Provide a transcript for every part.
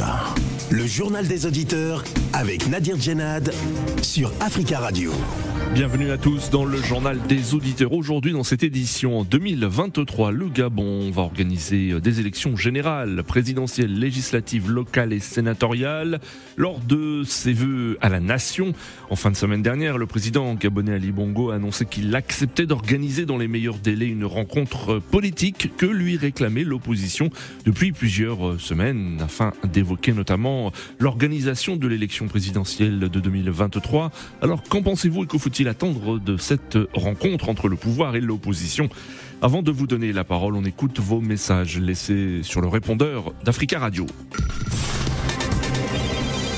Africa. Le journal des auditeurs avec Nadir Djenad sur Africa Radio. Bienvenue à tous dans le journal des auditeurs. Aujourd'hui, dans cette édition 2023, le Gabon va organiser des élections générales, présidentielles, législatives, locales et sénatoriales. Lors de ses vœux à la nation, en fin de semaine dernière, le président gabonais Ali Bongo a annoncé qu'il acceptait d'organiser dans les meilleurs délais une rencontre politique que lui réclamait l'opposition depuis plusieurs semaines afin d'évoquer notamment l'organisation de l'élection présidentielle de 2023. Alors, qu'en pensez-vous et que faut-il attendre de cette rencontre entre le pouvoir et l'opposition? Avant de vous donner la parole, on écoute vos messages laissés sur le répondeur d'Africa Radio.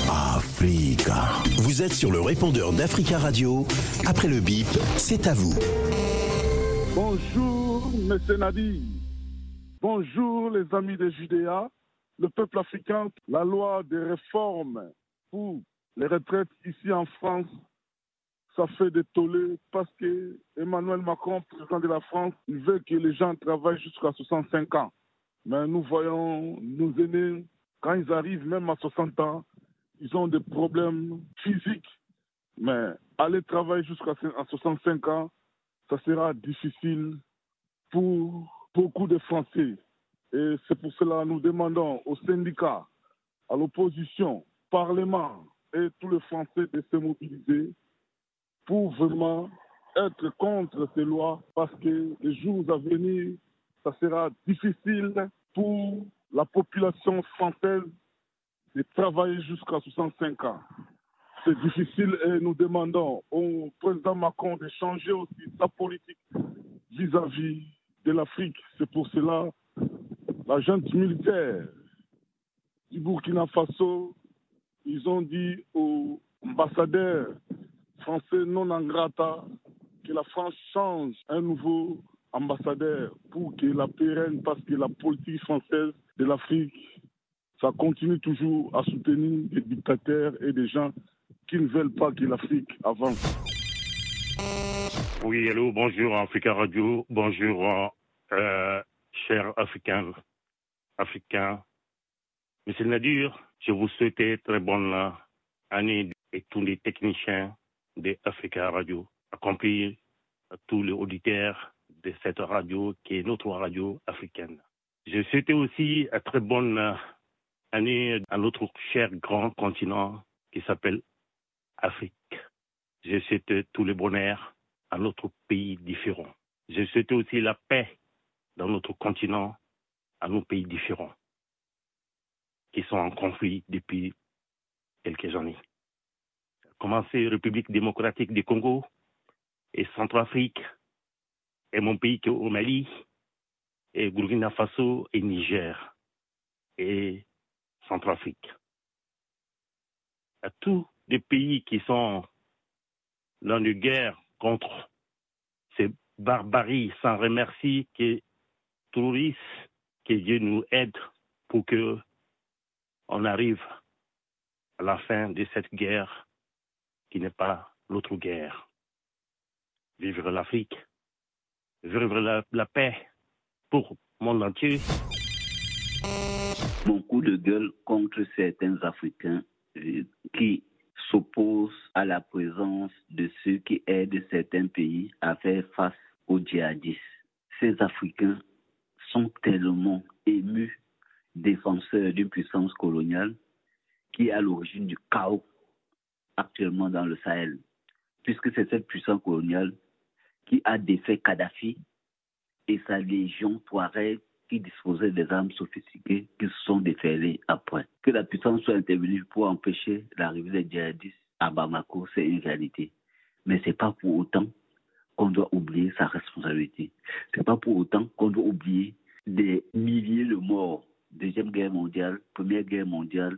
Africa. Vous êtes sur le répondeur d'Africa Radio. Après le bip, c'est à vous. Bonjour, monsieur Nadi. Bonjour, les amis de Judéa. Le peuple africain, la loi des réformes pour les retraites ici en France ça fait des tollés parce que Emmanuel Macron, président de la France, il veut que les gens travaillent jusqu'à 65 ans. Mais nous voyons nos aînés, quand ils arrivent même à 60 ans, ils ont des problèmes physiques. Mais aller travailler jusqu'à 65 ans, ça sera difficile pour beaucoup de Français. Et c'est pour cela que nous demandons aux syndicats, à l'opposition, au Parlement et tous les Français de se mobiliser pour vraiment être contre ces lois parce que les jours à venir, ça sera difficile pour la population française de travailler jusqu'à 65 ans. C'est difficile et nous demandons au président Macron de changer aussi sa politique vis-à-vis de l'Afrique. C'est pour cela la junte militaire du Burkina Faso, ils ont dit aux ambassadeurs français non en grata que la France change un nouveau ambassadeur pour que la pérenne, parce que la politique française de l'Afrique, ça continue toujours à soutenir des dictateurs et des gens qui ne veulent pas que l'Afrique avance. Oui, hello, bonjour Africa Radio, bonjour euh, chers Africains, Africains. Monsieur Nadir, je vous souhaite très bonne année et tous les techniciens de Africa Radio, accompli à tous les auditeurs de cette radio qui est notre radio africaine. Je souhaite aussi une très bonne année à notre cher grand continent qui s'appelle Afrique. Je souhaite tous les bonheurs à notre pays différents. Je souhaite aussi la paix dans notre continent, à nos pays différents, qui sont en conflit depuis quelques années commencer République démocratique du Congo et Centrafrique et mon pays qui est au Mali et Burkina Faso et Niger et Centrafrique. À tous les pays qui sont dans une guerre contre ces barbaries sans remercier que touristes, que Dieu nous aide pour que on arrive à la fin de cette guerre qui n'est pas l'autre guerre. Vivre l'Afrique, vivre la, paix pour monde entier. Beaucoup de gueule contre certains Africains euh, qui s'opposent à la présence de ceux qui aident certains pays à faire face aux djihadistes. Ces Africains sont tellement émus défenseurs d'une puissance coloniale qui est à l'origine du chaos actuellement dans le Sahel, puisque c'est cette puissance coloniale qui a défait Kadhafi et sa légion Touareg qui disposait des armes sophistiquées qui se sont déferlées après. Que la puissance soit intervenue pour empêcher l'arrivée des djihadistes à Bamako, c'est une réalité. Mais ce n'est pas pour autant qu'on doit oublier sa responsabilité. Ce n'est pas pour autant qu'on doit oublier des milliers de morts. Deuxième guerre mondiale, Première guerre mondiale,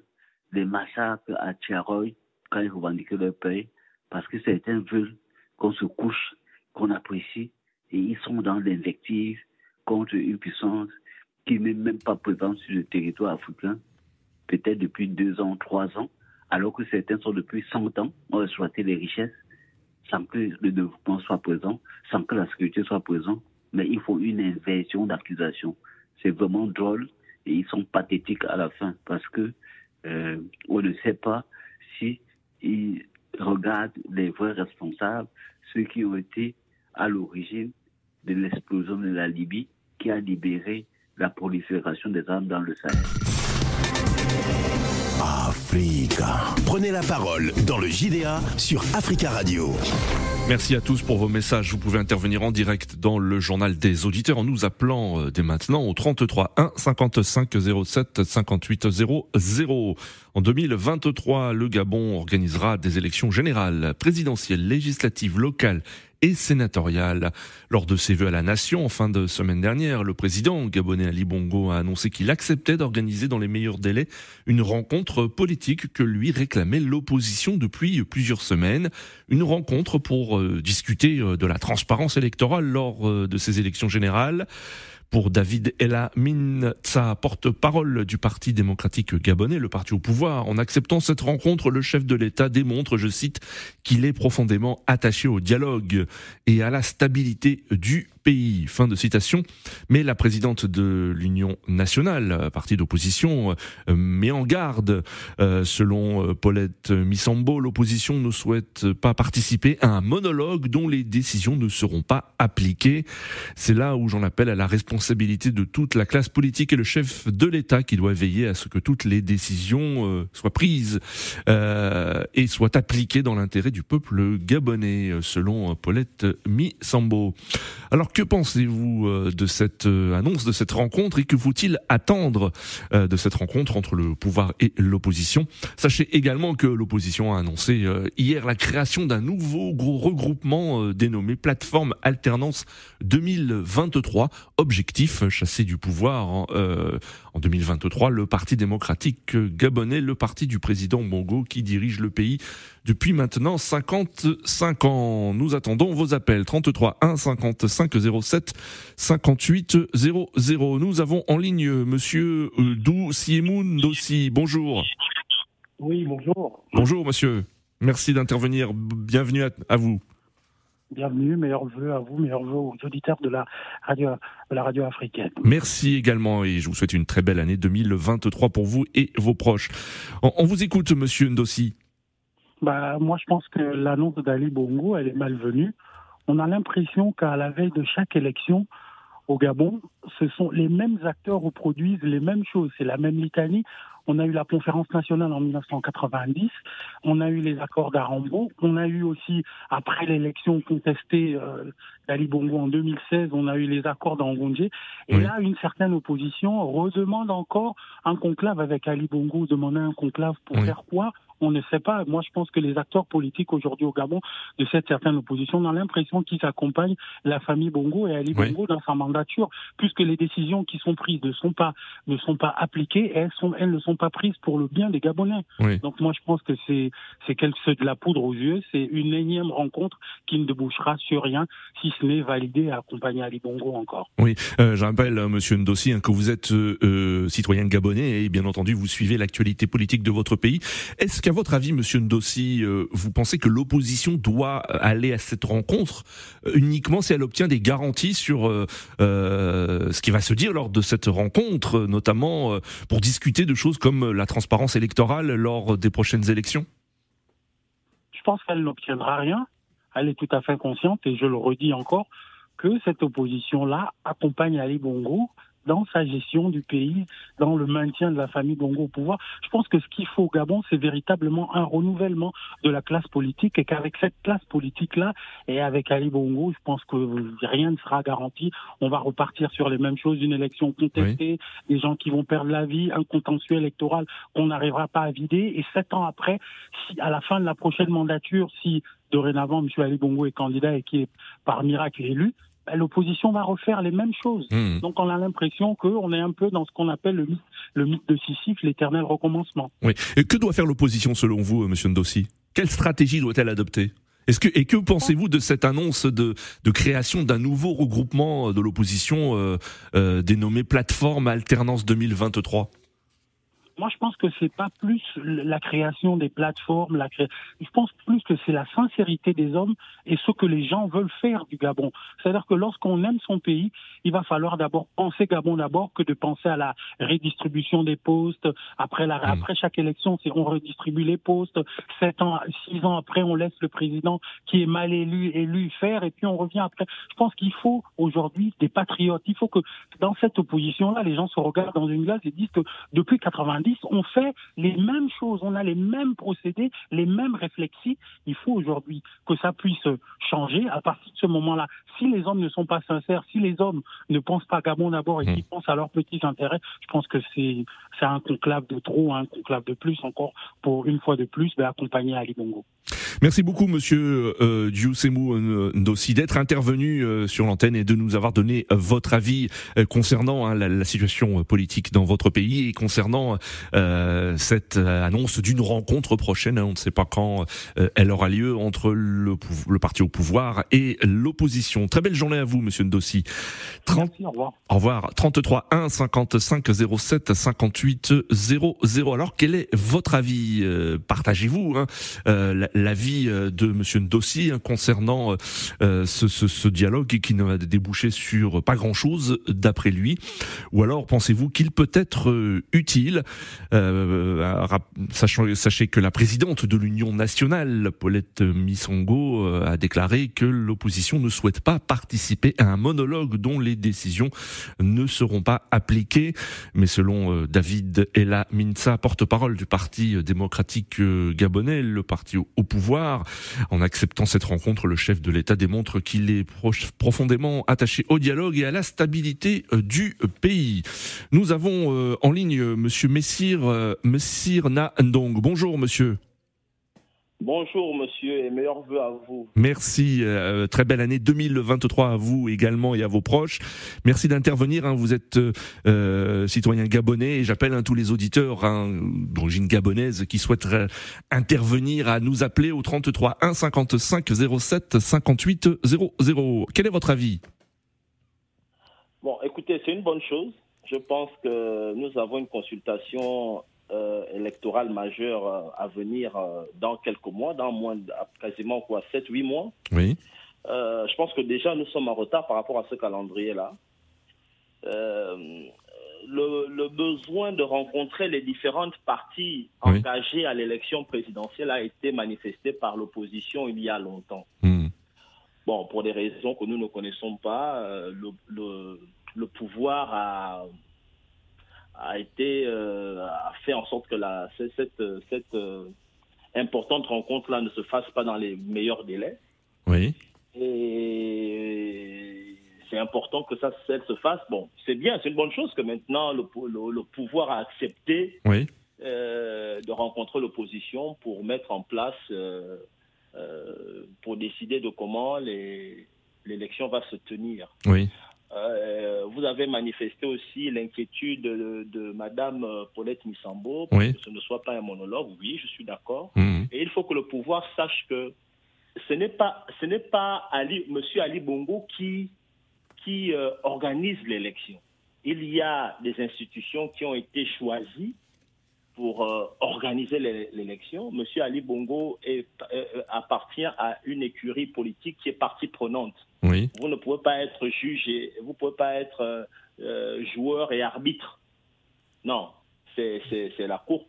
les massacres à Tcharoy, quand ils revendiquent leur paix, parce que certains veulent qu'on se couche, qu'on apprécie, et ils sont dans l'invective contre une puissance qui n'est même pas présente sur le territoire africain, peut-être depuis deux ans, trois ans, alors que certains sont depuis 100 ans, ont exploité les richesses sans que le développement soit présent, sans que la sécurité soit présente, mais il faut une inversion d'accusation. C'est vraiment drôle et ils sont pathétiques à la fin parce que euh, on ne sait pas si il regarde les vrais responsables, ceux qui ont été à l'origine de l'explosion de la Libye qui a libéré la prolifération des armes dans le Sahel. Africa. Prenez la parole dans le JDA sur Africa Radio. Merci à tous pour vos messages. Vous pouvez intervenir en direct dans le journal des auditeurs en nous appelant euh, dès maintenant au 33 1 55 07 58 00. En 2023, le Gabon organisera des élections générales, présidentielles, législatives, locales et sénatoriale. Lors de ses vœux à la nation en fin de semaine dernière, le président gabonais Ali Bongo a annoncé qu'il acceptait d'organiser dans les meilleurs délais une rencontre politique que lui réclamait l'opposition depuis plusieurs semaines. Une rencontre pour euh, discuter euh, de la transparence électorale lors euh, de ces élections générales pour David Ella Minza, porte-parole du Parti démocratique gabonais, le parti au pouvoir. En acceptant cette rencontre, le chef de l'État démontre, je cite, qu'il est profondément attaché au dialogue et à la stabilité du pays. Fin de citation. Mais la présidente de l'Union nationale, parti d'opposition, euh, met en garde. Euh, selon euh, Paulette Missambo, l'opposition ne souhaite pas participer à un monologue dont les décisions ne seront pas appliquées. C'est là où j'en appelle à la responsabilité de toute la classe politique et le chef de l'État qui doit veiller à ce que toutes les décisions soient prises et soient appliquées dans l'intérêt du peuple gabonais, selon Paulette Missambo. Alors pensez-vous euh, de cette euh, annonce, de cette rencontre et que faut-il attendre euh, de cette rencontre entre le pouvoir et l'opposition? Sachez également que l'opposition a annoncé hier la création d'un nouveau gros regroupement dénommé Plateforme Alternance 2023. Objectif, chasser du pouvoir en, en 2023 le Parti démocratique gabonais, le parti du président Bongo qui dirige le pays depuis maintenant 55 ans. Nous attendons vos appels 33 1 55 07 58 00. Nous avons en ligne monsieur euh, Dou Siemoun Dossi. Bonjour. Oui, bonjour. Bonjour monsieur. Merci d'intervenir. Bienvenue à, vous. Bienvenue, meilleurs vœux à vous, meilleurs vœux aux auditeurs de la radio, de la radio africaine. Merci également et je vous souhaite une très belle année 2023 pour vous et vos proches. On, vous écoute, monsieur Ndossi. Bah, moi, je pense que l'annonce d'Ali Bongo, elle est malvenue on a l'impression qu'à la veille de chaque élection au Gabon, ce sont les mêmes acteurs reproduisent les mêmes choses. C'est la même litanie. On a eu la conférence nationale en 1990, on a eu les accords d'Arambo, on a eu aussi, après l'élection contestée euh, d'Ali Bongo en 2016, on a eu les accords d'Angondje. Et là, une certaine opposition redemande encore un conclave avec Ali Bongo, demander un conclave pour faire quoi? On ne sait pas. Moi, je pense que les acteurs politiques aujourd'hui au Gabon de cette certaine opposition ont l'impression qu'ils accompagnent la famille Bongo et Ali Bongo dans sa mandature, puisque les décisions qui sont prises ne sont pas ne sont pas appliquées elles sont elles ne sont pas prises pour le bien des Gabonais. Donc moi, je pense que c'est c'est quelque de la poudre aux yeux. C'est une énième rencontre qui ne débouchera sur rien, si n'est valider et accompagner Ali Bongo encore. Oui, euh, je rappelle, euh, Monsieur Ndossi, hein, que vous êtes euh, euh, citoyen gabonais et bien entendu vous suivez l'actualité politique de votre pays. Est-ce qu'à votre avis, Monsieur Ndossi, euh, vous pensez que l'opposition doit aller à cette rencontre uniquement si elle obtient des garanties sur ce qui va se dire lors de cette rencontre, notamment pour discuter de choses comme la transparence électorale lors des prochaines élections? Je pense qu'elle n'obtiendra rien. Elle est tout à fait consciente, et je le redis encore, que cette opposition-là accompagne Ali Bongo dans sa gestion du pays, dans le maintien de la famille Bongo au pouvoir. Je pense que ce qu'il faut au Gabon, c'est véritablement un renouvellement de la classe politique et qu'avec cette classe politique-là et avec Ali Bongo, je pense que rien ne sera garanti. On va repartir sur les mêmes choses, une élection contestée, des gens qui vont perdre la vie, un contentieux électoral qu'on n'arrivera pas à vider. Et sept ans après, si à la fin de la prochaine mandature, si dorénavant M. Ali Bongo est candidat et qui est par miracle élu, bah, l'opposition va refaire les mêmes choses. Hmm. Donc on a l'impression qu'on est un peu dans ce qu'on appelle le mythe, le mythe de Sisyphe, l'éternel recommencement. Oui. Et que doit faire l'opposition selon vous, euh, Monsieur Ndossi? Quelle stratégie doit-elle adopter? Est-ce que, et que pensez-vous de cette annonce de, de création d'un nouveau regroupement de l'opposition euh, euh, dénommé Plateforme Alternance 2023 Moi, je pense que c'est pas plus la création des plateformes, la cré... je pense plus que c'est la sincérité des hommes et ce que les gens veulent faire du Gabon. C'est-à-dire que lorsqu'on aime son pays, il va falloir d'abord penser Gabon d'abord que de penser à la redistribution des postes. Après la, mmh. après chaque élection, c'est on redistribue les postes. Sept ans, six ans après, on laisse le président qui est mal élu élu faire et puis on revient après. Je pense qu'il faut aujourd'hui des patriotes. Il faut que dans cette opposition-là, les gens se regardent dans une glace et disent que depuis 90, on fait les mêmes choses, on a les mêmes procédés, les mêmes réflexes. Il faut aujourd'hui que ça puisse changer à partir de ce moment-là. Si les hommes ne sont pas sincères, si les hommes ne pensent pas Gabon d'abord et qu'ils mmh. pensent à leurs petits intérêts, je pense que c'est un conclave de trop, un conclave de plus encore pour une fois de plus ben, accompagner Ali Bongo. Merci beaucoup, Monsieur euh, euh Ndossi, d'être intervenu euh, sur l'antenne et de nous avoir donné euh, votre avis concernant hein, la, situation politique dans votre pays et concernant cette annonce d'une rencontre prochaine. Hein, on ne sait pas quand elle aura lieu entre le, le parti au pouvoir et l'opposition. Très belle journée à vous, Monsieur Ndossi. 30... Merci, au revoir. Au revoir. 33 1 55 07 58 00. Alors, quel est votre avis Partagez-vous hein, l'avis de Monsieur Ndossi hein, concernant euh, ce, ce, ce, dialogue qui ne va déboucher sur pas grand-chose d'après lui? Ou alors pensez-vous qu'il peut être euh, utile euh, sachant, Sachez que la présidente de l'Union nationale, Paulette Misongo, euh, a déclaré que l'opposition ne souhaite pas participer à un monologue dont les décisions ne seront pas appliquées. Mais selon David Ella Minsa, porte-parole du Parti démocratique gabonais, le parti au pouvoir, en acceptant cette rencontre, le chef de l'État démontre qu'il est profondément attaché au dialogue et à la stabilité euh, du pays. Nous avons euh, en ligne euh, Monsieur Messire Na Ndong. Bonjour Monsieur. Bonjour monsieur et meilleurs vœux à vous. Merci, euh, très belle année 2023 à vous également et à vos proches. Merci d'intervenir, hein. vous êtes euh, citoyen gabonais et j'appelle hein, tous les auditeurs hein, d'origine gabonaise qui souhaiteraient intervenir à nous appeler au 33 1 55 07 58 00. Quel est votre avis? Bon, écoutez, c'est une bonne chose. Je pense que nous avons une consultation euh, électorale majeure euh, à venir euh, dans quelques mois, dans moins quasiment quoi 7-8 mois. Oui. je pense que déjà nous sommes en retard par rapport à ce calendrier-là. Le, besoin de rencontrer les différentes parties engagées à l'élection présidentielle a été manifesté par l'opposition il y a longtemps. Hmm. Bon, pour des raisons que nous ne connaissons pas, le, le, le pouvoir a a été euh, a fait en sorte que la, cette, cette euh, importante rencontre-là ne se fasse pas dans les meilleurs délais. Oui. Et c'est important que ça se fasse. Bon, c'est bien, c'est une bonne chose que maintenant le, le, pouvoir a accepté oui. euh, de rencontrer l'opposition pour mettre en place, pour décider de comment l'élection va se tenir. Oui. Euh, vous avez manifesté aussi l'inquiétude de, de, Madame Paulette Missambo pour que ce ne soit pas un monologue. Oui, je suis d'accord. Mhm. Et il faut que le pouvoir sache que ce n'est pas, ce n'est pas Ali, Monsieur Ali Bongo qui, qui euh, organise l'élection. Il y a des institutions qui ont été choisies pour euh, organiser l'élection. Monsieur Ali Bongo est, appartient à une écurie politique qui est partie prenante. Oui. Vous ne pouvez pas être juge et vous ne pouvez pas être euh, euh, joueur et arbitre. Non, c'est la Cour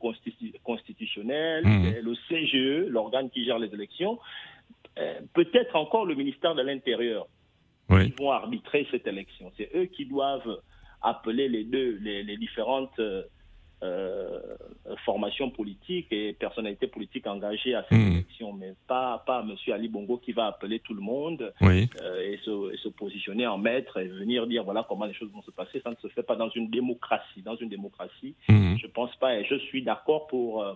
constitutionnelle, mmh. le CGE, l'organe qui gère les élections, euh, peut-être encore le ministère de l'Intérieur. Oui. Qui vont arbitrer cette élection. C'est eux qui doivent appeler les deux, les, les différentes euh, formation politique et personnalité politique engagée à cette hmm. élection, mais pas, pas M. Ali Bongo qui va appeler tout le monde euh, et, se, se, positionner en maître et venir dire voilà comment les choses vont se passer. Ça ne se fait pas dans une démocratie. Dans une démocratie, hmm. je pense pas et je suis d'accord pour euh,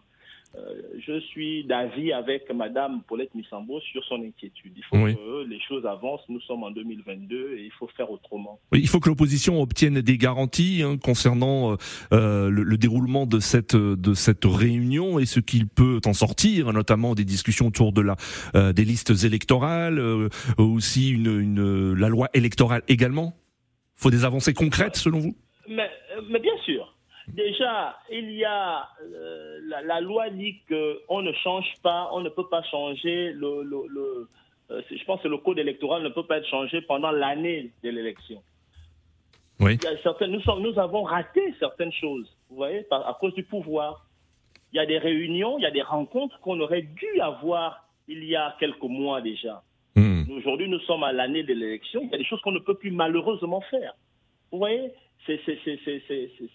euh, je suis d'avis avec Madame Paulette Missambo sur son inquiétude. Il faut que les choses avancent. Nous sommes en 2022 et il faut faire autrement. il faut que l'opposition obtienne des garanties hein, concernant euh, euh, le, déroulement de cette de cette réunion et ce qu'il peut en sortir, notamment des discussions autour de la des listes électorales, aussi une, une, la loi électorale également. Il faut des avancées concrètes selon vous? Mais, mais bien sûr. Déjà, il y a euh, la, loi dit qu'on ne change pas, on ne peut pas changer le, le, euh, je pense que le code électoral ne peut pas être changé pendant l'année de l'élection. Oui. nous, sommes, nous avons raté certaines choses, vous voyez, à cause du pouvoir. Il y a des réunions, il y a des rencontres qu'on aurait dû avoir il y a quelques mois déjà. Hmm. Aujourd'hui, nous sommes à l'année de l'élection. Il y a des choses qu'on ne peut plus malheureusement faire. Vous voyez, c'est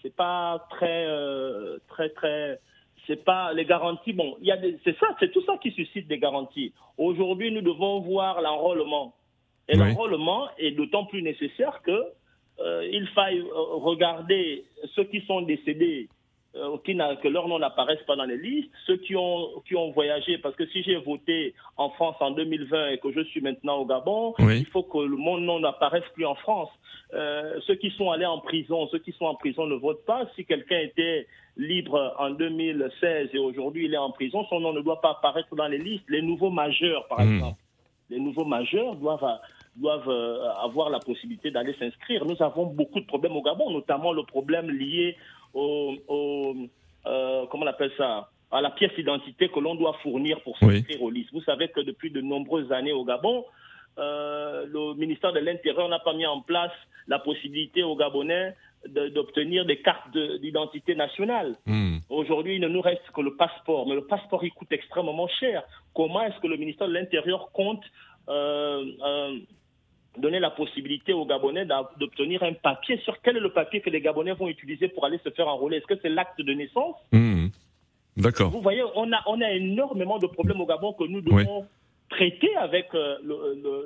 c'est pas très euh, très très c'est pas les garanties. Bon, il y a c'est ça, c'est tout ça qui suscite des garanties. Aujourd'hui, nous devons voir l'enrôlement. Et l'enrôlement est d'autant plus nécessaire que euh, il faille euh, regarder ceux qui sont décédés euh, que leur nom n'apparaisse pas dans les listes, ceux qui ont, qui ont voyagé, parce que si j'ai voté en France en 2020 et que je suis maintenant au Gabon, il faut que mon nom n'apparaisse plus en France. Euh, ceux qui sont allés en prison, ceux qui sont en prison ne votent pas. Si quelqu'un était libre en 2016 et aujourd'hui il est en prison, son nom ne doit pas apparaître dans les listes. Les nouveaux majeurs, par hmm. exemple, les nouveaux majeurs doivent doivent euh, avoir la possibilité d'aller s'inscrire. Nous avons beaucoup de problèmes au Gabon, notamment le problème lié au, euh, comment on appelle ça à la pièce d'identité que l'on doit fournir pour s'inscrire aux listes. Vous savez que depuis de nombreuses années au Gabon, euh, le ministère de l'Intérieur n'a pas mis en place la possibilité aux Gabonais d'obtenir des cartes d'identité nationale. Hmm. Aujourd'hui, il ne nous reste que le passeport, mais le passeport, il coûte extrêmement cher. Comment est-ce que le ministère de l'Intérieur compte euh donner la possibilité aux Gabonais d'obtenir un papier sur quel est le papier que les Gabonais vont utiliser pour aller se faire enrôler. Est-ce que c'est l'acte de naissance? Mmh. D'accord. Vous voyez, on a, on a énormément de problèmes au Gabon que nous devons traiter avec euh,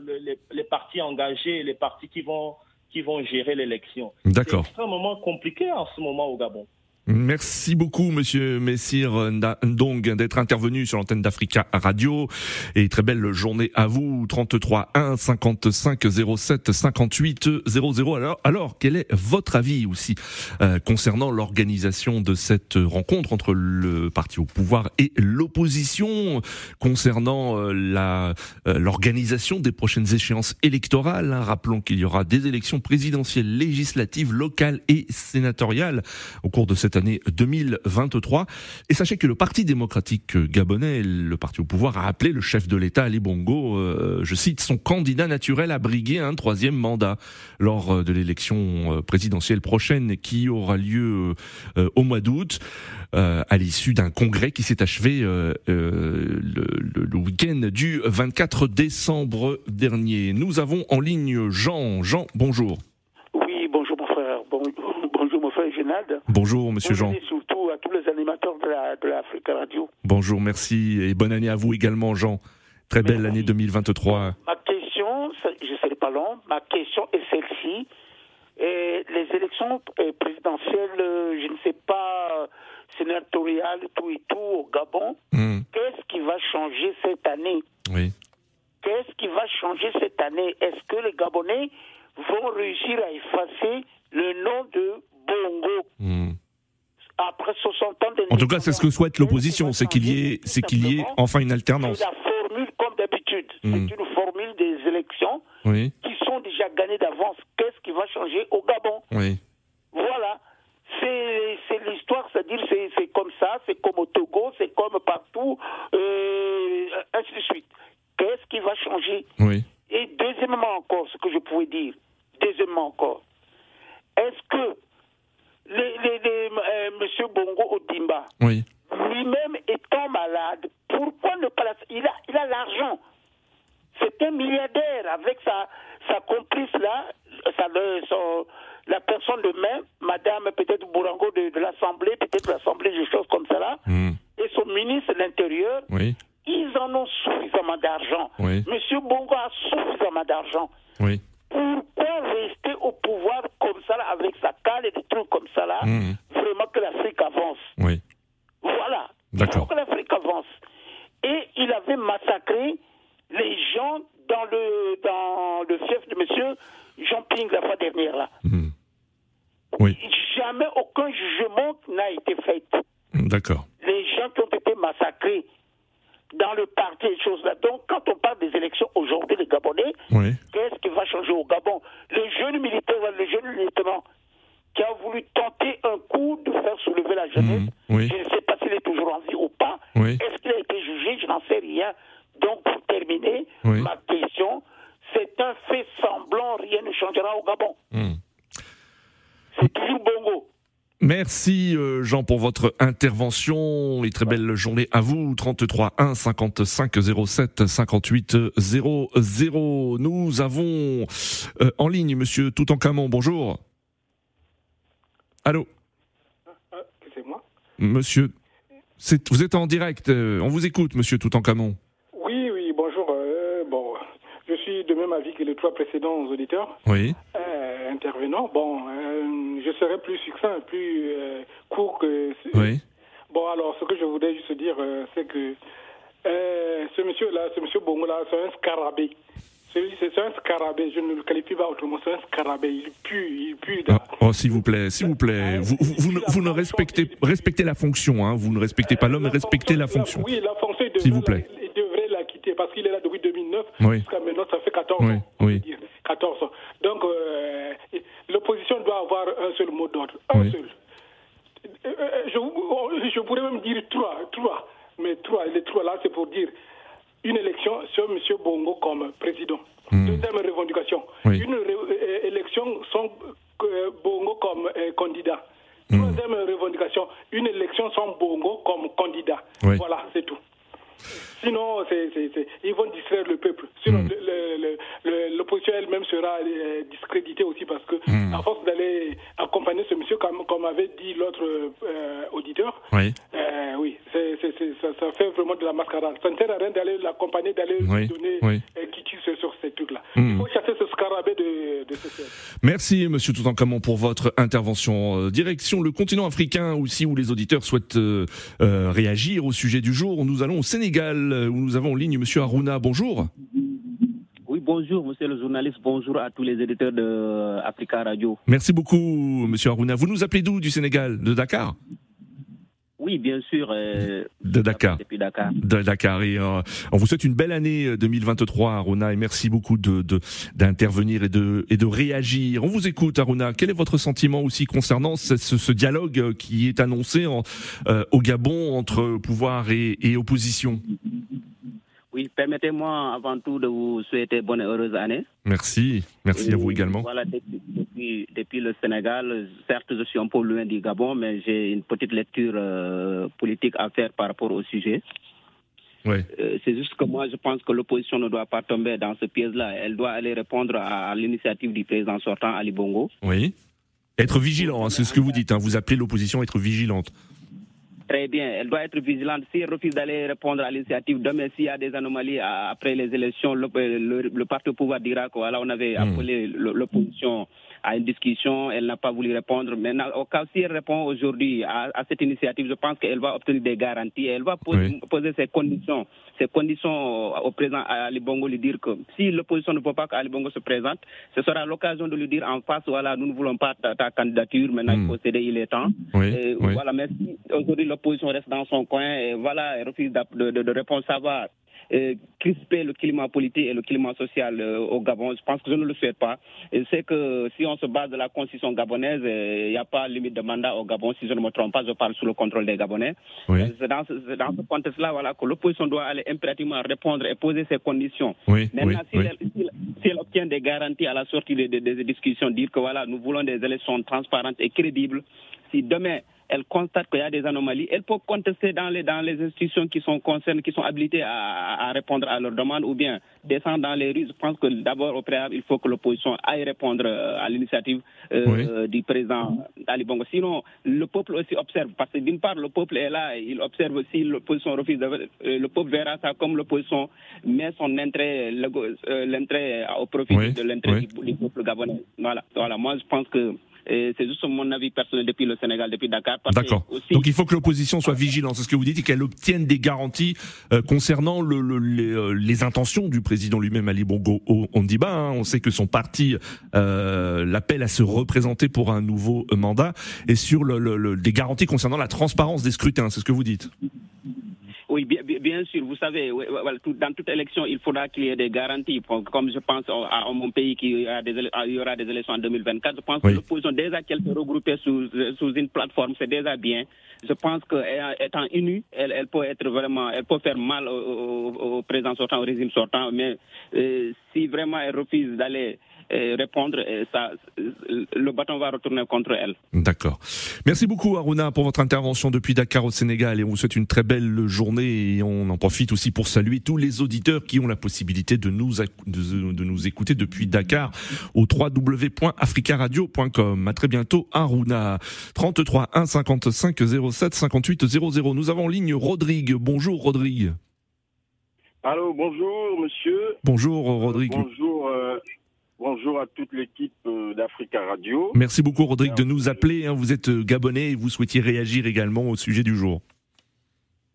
les, les, partis engagés, les partis qui vont, qui vont gérer l'élection. D'accord. C'est extrêmement compliqué en ce moment au Gabon. Merci beaucoup, Monsieur Messire Ndong, d'être intervenu sur l'antenne d'Africa Radio. Et très belle journée à vous. 33 1 55 07 58 00. Alors, alors quel est votre avis aussi euh, concernant l'organisation de cette rencontre entre le parti au pouvoir et l'opposition, concernant euh, la euh, l'organisation des prochaines échéances électorales? Hein? Rappelons qu'il y aura des élections présidentielles, législatives, locales et sénatoriales au cours de cette année 2023. Et sachez que le Parti démocratique gabonais, le parti au pouvoir, a appelé le chef de l'État, Ali Bongo, euh, je cite, son candidat naturel à briguer un troisième mandat lors de l'élection euh, présidentielle prochaine qui aura lieu euh, au mois d'août. à l'issue d'un congrès qui s'est achevé le week-end du 24 décembre dernier. Nous avons en ligne Jean. Jean, bonjour. Bonjour, monsieur Jean. surtout à tous les animateurs de l'Afrique Radio. Bonjour, merci et bonne année à vous également, Jean. Très belle année 2023. Ma question, je ne serai pas long, ma question est celle-ci. les élections euh, présidentielles, euh, je ne sais pas, euh, sénatoriales, tout et tout au Gabon, hmm. qu'est-ce qui va changer cette année? Oui. Qu'est-ce qui va changer cette année? Est-ce que les Gabonais vont réussir à effacer le nom de Bongo. Hmm. Après 60 ans En tout cas, c'est ce que souhaite l'opposition, c'est qu'il y ait, c'est qu'il y ait enfin une alternance. la formule, comme d'habitude, c'est hmm. une formule des élections qui sont déjà gagnées d'avance. Qu'est-ce qui va changer au Gabon oui. Voilà. C'est l'histoire, c'est-à-dire c'est comme ça, c'est comme au Togo, c'est comme partout, euh, ainsi de suite. Qu'est-ce qui va changer oui. Et deuxièmement encore, ce que je pouvais dire, deuxièmement encore, est-ce que les, les, euh, Monsieur Bongo Odimba, oui. lui-même étant malade, pourquoi ne pas Il a, il a l'argent. C'est un milliardaire avec sa, sa complice là, sa, la personne de main, Madame peut-être Bourango de, l'Assemblée, peut-être l'Assemblée, des choses comme ça là, hmm. et son ministre de l'Intérieur. Oui. Ils en ont suffisamment d'argent. Oui. Monsieur Bongo a suffisamment d'argent. Oui pourquoi rester au pouvoir comme ça, avec sa cale et des trucs comme ça, là mmh. Vraiment que l'Afrique avance. Oui. Voilà. Il faut que l'Afrique avance. Et il avait massacré les gens dans le, dans le fief de monsieur Jean Ping la fois dernière, là. Mmh. Oui. Jamais aucun jugement n'a été fait. D'accord. Les gens qui ont été massacrés dans le parti et choses là. Donc, quand on parle des élections aujourd'hui, les Gabonais, qu'est-ce qui va changer au Gabon? Le jeune militaire, le jeune lieutenant qui a voulu tenter un coup de faire jeunesse. Je ne sais pas s'il est toujours en vie ou pas. Est-ce qu'il a été jugé? Je n'en sais rien. Donc, pour terminer, ma question, c'est un fait semblant, rien ne changera au Gabon. Hmm. C'est toujours Bongo. Merci euh, Jean pour votre intervention et très belle journée à vous. 33 1 55 07 58 00. Nous avons euh, en ligne Monsieur Toutankhamon. Bonjour. Allô? Euh, c'est moi? Monsieur, vous êtes en direct. On vous écoute, Monsieur Toutankhamon. Oui, oui. Bonjour. bon, je suis de même avis que les trois précédents auditeurs. Oui. intervenants. Bon je serai plus succinct, plus euh, court que. Oui. Bon, alors, ce que je voudrais juste dire, euh, c'est que euh, ce monsieur-là, ce monsieur Bongo-là, c'est un scarabée. C'est un scarabée, je ne le qualifie pas autrement, c'est un scarabée, il pue, il pue. Oh, oh s'il vous plaît, s'il vous plaît, vous, vous, vous, ne, respectez, respectez la fonction, hein. vous ne respectez pas l'homme, mais respectez la fonction. oui, la fonction, s'il vous plaît. il devrait la quitter parce qu'il est là depuis 2009, oui. jusqu'à maintenant, 14 oui. ans. Oui. 14 ans. Donc, l'opposition doit avoir un seul mot d'ordre. Un seul. Euh, euh, je, je, pourrais même dire trois. Trois. Mais trois. Les trois là, c'est pour dire une élection sur M. Bongo comme président. Hmm. Deuxième revendication. Une euh, élection sans Bongo comme candidat. Hmm. Troisième revendication. Une élection sans Bongo comme candidat. Voilà, sera euh, discréditée aussi parce que, hmm. à force d'aller accompagner ce monsieur, comme, comme avait dit l'autre euh, auditeur, oui, euh, oui ça, fait vraiment de la mascarade. Ça ne sert à rien d'aller l'accompagner, d'aller lui donner oui. qui tire sur ces trucs-là. Il hmm. faut chasser ce scarabée de, de ce Merci, monsieur Toutankhamon, pour votre intervention. Direction le continent africain aussi, où les auditeurs souhaitent réagir au sujet du jour. Nous allons au Sénégal euh, où nous avons en ligne Monsieur Aruna. Bonjour. Bonjour, monsieur le journaliste. Bonjour à tous les éditeurs de Africa Radio. Merci beaucoup, monsieur Aruna. Vous nous appelez d'où du Sénégal? De Dakar? Oui, bien sûr. Euh, de Dakar. Depuis Dakar. De Dakar. Et euh, on vous souhaite une belle année 2023, Aruna, et merci beaucoup de d'intervenir et de et de réagir. On vous écoute, Aruna. Quel est votre sentiment aussi concernant ce, ce dialogue qui est annoncé en, au Gabon entre pouvoir et, et opposition? Oui, permettez-moi avant tout de vous souhaiter bonne et heureuse année. Merci, merci à vous également. Voilà, depuis, depuis, le Sénégal, certes je suis un peu loin du Gabon, mais j'ai une petite lecture euh, politique à faire par rapport au sujet. Ouais. Euh, c'est juste que moi je pense que l'opposition ne doit pas tomber dans ce piège-là. Elle doit aller répondre à, l'initiative du président sortant Ali Bongo. Oui. Être vigilant, hein, c'est ce que vous dites. Hein. Vous appelez l'opposition à être vigilante. Très bien, elle doit être vigilante. Si elle refuse d'aller répondre à l'initiative, demain, s'il y a des anomalies après les élections, le, le, parti au pouvoir dira qu'on on avait hmm. appelé l'opposition à une discussion, elle n'a pas voulu répondre. Maintenant, au cas si elle répond aujourd'hui à, cette initiative, je pense qu'elle va obtenir des garanties. Elle va poser, ses conditions, ses conditions au président Ali Bongo, lui dire que si l'opposition ne veut pas qu'Ali Bongo se présente, ce sera l'occasion de lui dire en face, voilà, nous ne voulons pas ta, candidature, maintenant il hmm. faut céder, il est temps. Voilà, mais si aujourd'hui l'opposition reste dans son coin, et voilà, elle refuse de, de, de répondre, ça va euh, crisper le climat politique et le climat social euh, au Gabon. Je pense que je ne le souhaite pas. C'est que si on se base de la constitution gabonaise, euh, il n'y a pas limite de mandat au Gabon. Si je ne me trompe pas, je parle sous le contrôle des Gabonais. C'est dans, ce contexte-là voilà, que l'opposition doit aller impérativement répondre et poser ses conditions. Maintenant, si, Elle, obtient des garanties à la sortie des, des discussions, dire que voilà, nous voulons des élections transparentes et crédibles, si demain elle constate qu'il y a des anomalies, elle peut contester dans les, dans les institutions qui sont concernées, qui sont habilitées à, répondre à leurs demandes ou bien descendre dans les rues. Je pense que d'abord, au préalable, il faut que l'opposition aille répondre euh, à l'initiative euh, du président Ali Bongo. Sinon, le peuple aussi observe, parce que d'une part, le peuple est là, il observe aussi l'opposition refuse. De, euh, le peuple verra ça comme l'opposition met son intérêt, l'intérêt au profit de l'intérêt du, peuple gabonais. Voilà. voilà. Moi, je pense que c'est juste mon avis personnel depuis le Sénégal, depuis Dakar. D'accord. Donc il faut que l'opposition soit vigilante, c'est ce que vous dites, et qu'elle obtienne des garanties euh, concernant le, euh, les, intentions du président lui-même, Ali Bongo Ondiba. Hein. On sait que son parti euh, l'appelle à se représenter pour un nouveau mandat, et sur le, des garanties concernant la transparence des scrutins, c'est ce que vous dites. Oui, bien, sûr, vous savez, dans toute élection, il faudra qu'il y ait des garanties. Comme je pense à, mon pays qui il y aura des élections en 2024, je pense que l'opposition, déjà qu'elle se regrouper sous, sous une plateforme, c'est déjà bien. Je pense qu'étant unie, elle, elle, peut être vraiment, elle peut faire mal au, président sortant, au régime sortant, mais euh, si vraiment elle refuse d'aller répondre, ça, le bâton va retourner contre elle. D'accord. Merci beaucoup Aruna pour votre intervention depuis Dakar au Sénégal et on vous souhaite une très belle journée et on en profite aussi pour saluer tous les auditeurs qui ont la possibilité de nous, de, nous écouter depuis Dakar au www.africaradio.com. À très bientôt Aruna. 33 1 55 07 58 00. Nous avons en ligne Rodrigue. Bonjour Rodrigue. Allô, bonjour monsieur. Bonjour Rodrigue. Bonjour euh, Bonjour à toute l'équipe euh, d'Africa Radio. Merci beaucoup, Rodrigue, de nous appeler. Hein. Vous êtes euh, gabonais et vous souhaitiez réagir également au sujet du jour.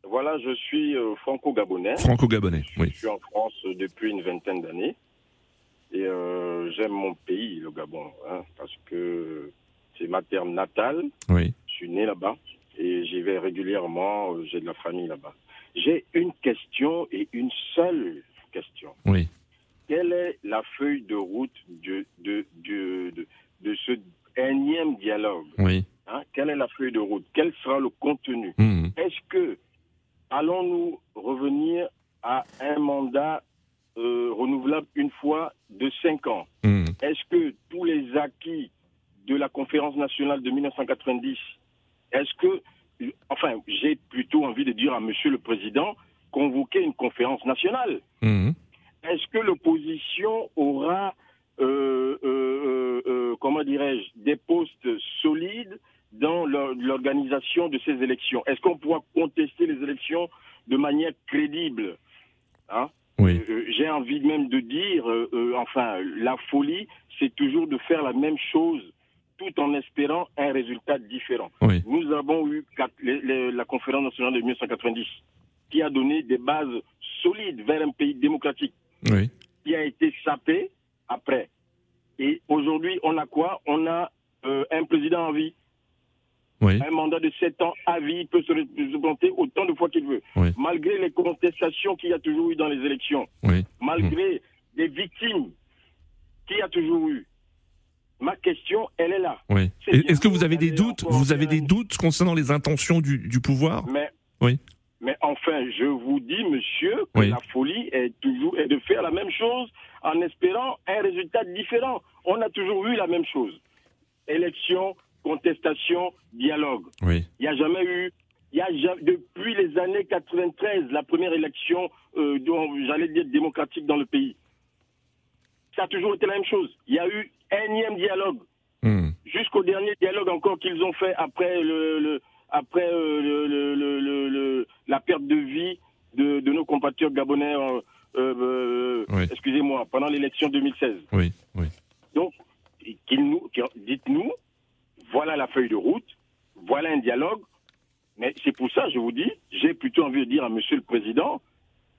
Voilà, je suis euh, franco-gabonais. Franco-gabonais, oui. Je suis en France depuis une vingtaine d'années. Et j'aime mon pays, le Gabon, hein, parce que c'est ma terre natale. Oui. Je suis né là-bas et j'y vais régulièrement. J'ai de la famille là-bas. J'ai une question et une seule question. Oui quelle est la feuille de route de, de, de, de, ce énième dialogue? Oui. Hein? Quelle est la feuille de route? Quel sera le contenu? Mmh. Est-ce que allons-nous revenir à un mandat euh, renouvelable une fois de cinq ans? Mmh. Est-ce que tous les acquis de la conférence nationale de 1990, est-ce que, enfin, j'ai plutôt envie de dire à Monsieur le Président, convoquer une conférence nationale mmh est-ce que l'opposition aura, euh, euh, euh, comment dirais-je, des postes solides dans l'organisation de ces élections? Est-ce qu'on pourra contester les élections de manière crédible? Hein? Oui. J'ai envie même de dire, enfin, la folie, c'est toujours de faire la même chose tout en espérant un résultat différent. Nous avons eu la conférence nationale de 1990 qui a donné des bases solides vers un pays démocratique qui a été sapé après. Et aujourd'hui, on a quoi? On a euh, un président en vie. Un mandat de 7 ans à vie, il peut se représenter autant de fois qu'il veut. Malgré les contestations qu'il y a toujours eu dans les élections, malgré les victimes qu'il y a toujours eu, ma question, elle est là. Est-ce que vous avez des doutes? Vous avez des doutes concernant les intentions du, du pouvoir? Mais oui. Mais enfin, je vous dis, monsieur, que la folie est toujours est de faire la même chose en espérant un résultat différent. On a toujours eu la même chose. Élection, contestation, dialogue. Il n'y a jamais eu, il y a depuis les années 93, la première élection, euh, j'allais dire démocratique dans le pays. Ça a toujours été la même chose. Il y a eu énième dialogue. Hmm. Jusqu'au dernier dialogue encore qu'ils ont fait après le après euh, le, la perte de vie de, nos compatriotes gabonais, euh, euh, excusez-moi, pendant l'élection 2016. Oui, oui. Donc, nous, dites-nous, voilà la feuille de route, voilà un dialogue, mais c'est pour ça, je vous dis, j'ai plutôt envie de dire à Monsieur le Président,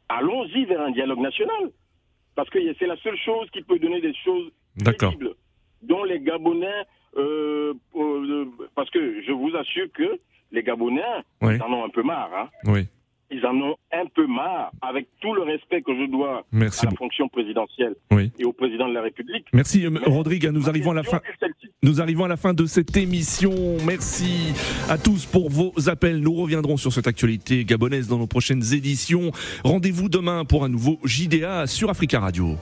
allons-y vers un dialogue national. Parce que c'est la seule chose qui peut donner des choses possibles dont les Gabonais, parce que je vous assure que les Gabonais, ils en ont un peu marre. Hein. Oui. Ils en ont un peu marre, avec tout le respect que je dois à la fonction présidentielle et au président de la République. Merci, euh, Rodrigue. Nous arrivons à la fin. Nous arrivons à la fin de cette émission. Merci à tous pour vos appels. Nous reviendrons sur cette actualité gabonaise dans nos prochaines éditions. Rendez-vous demain pour un nouveau JDA sur Africa Radio.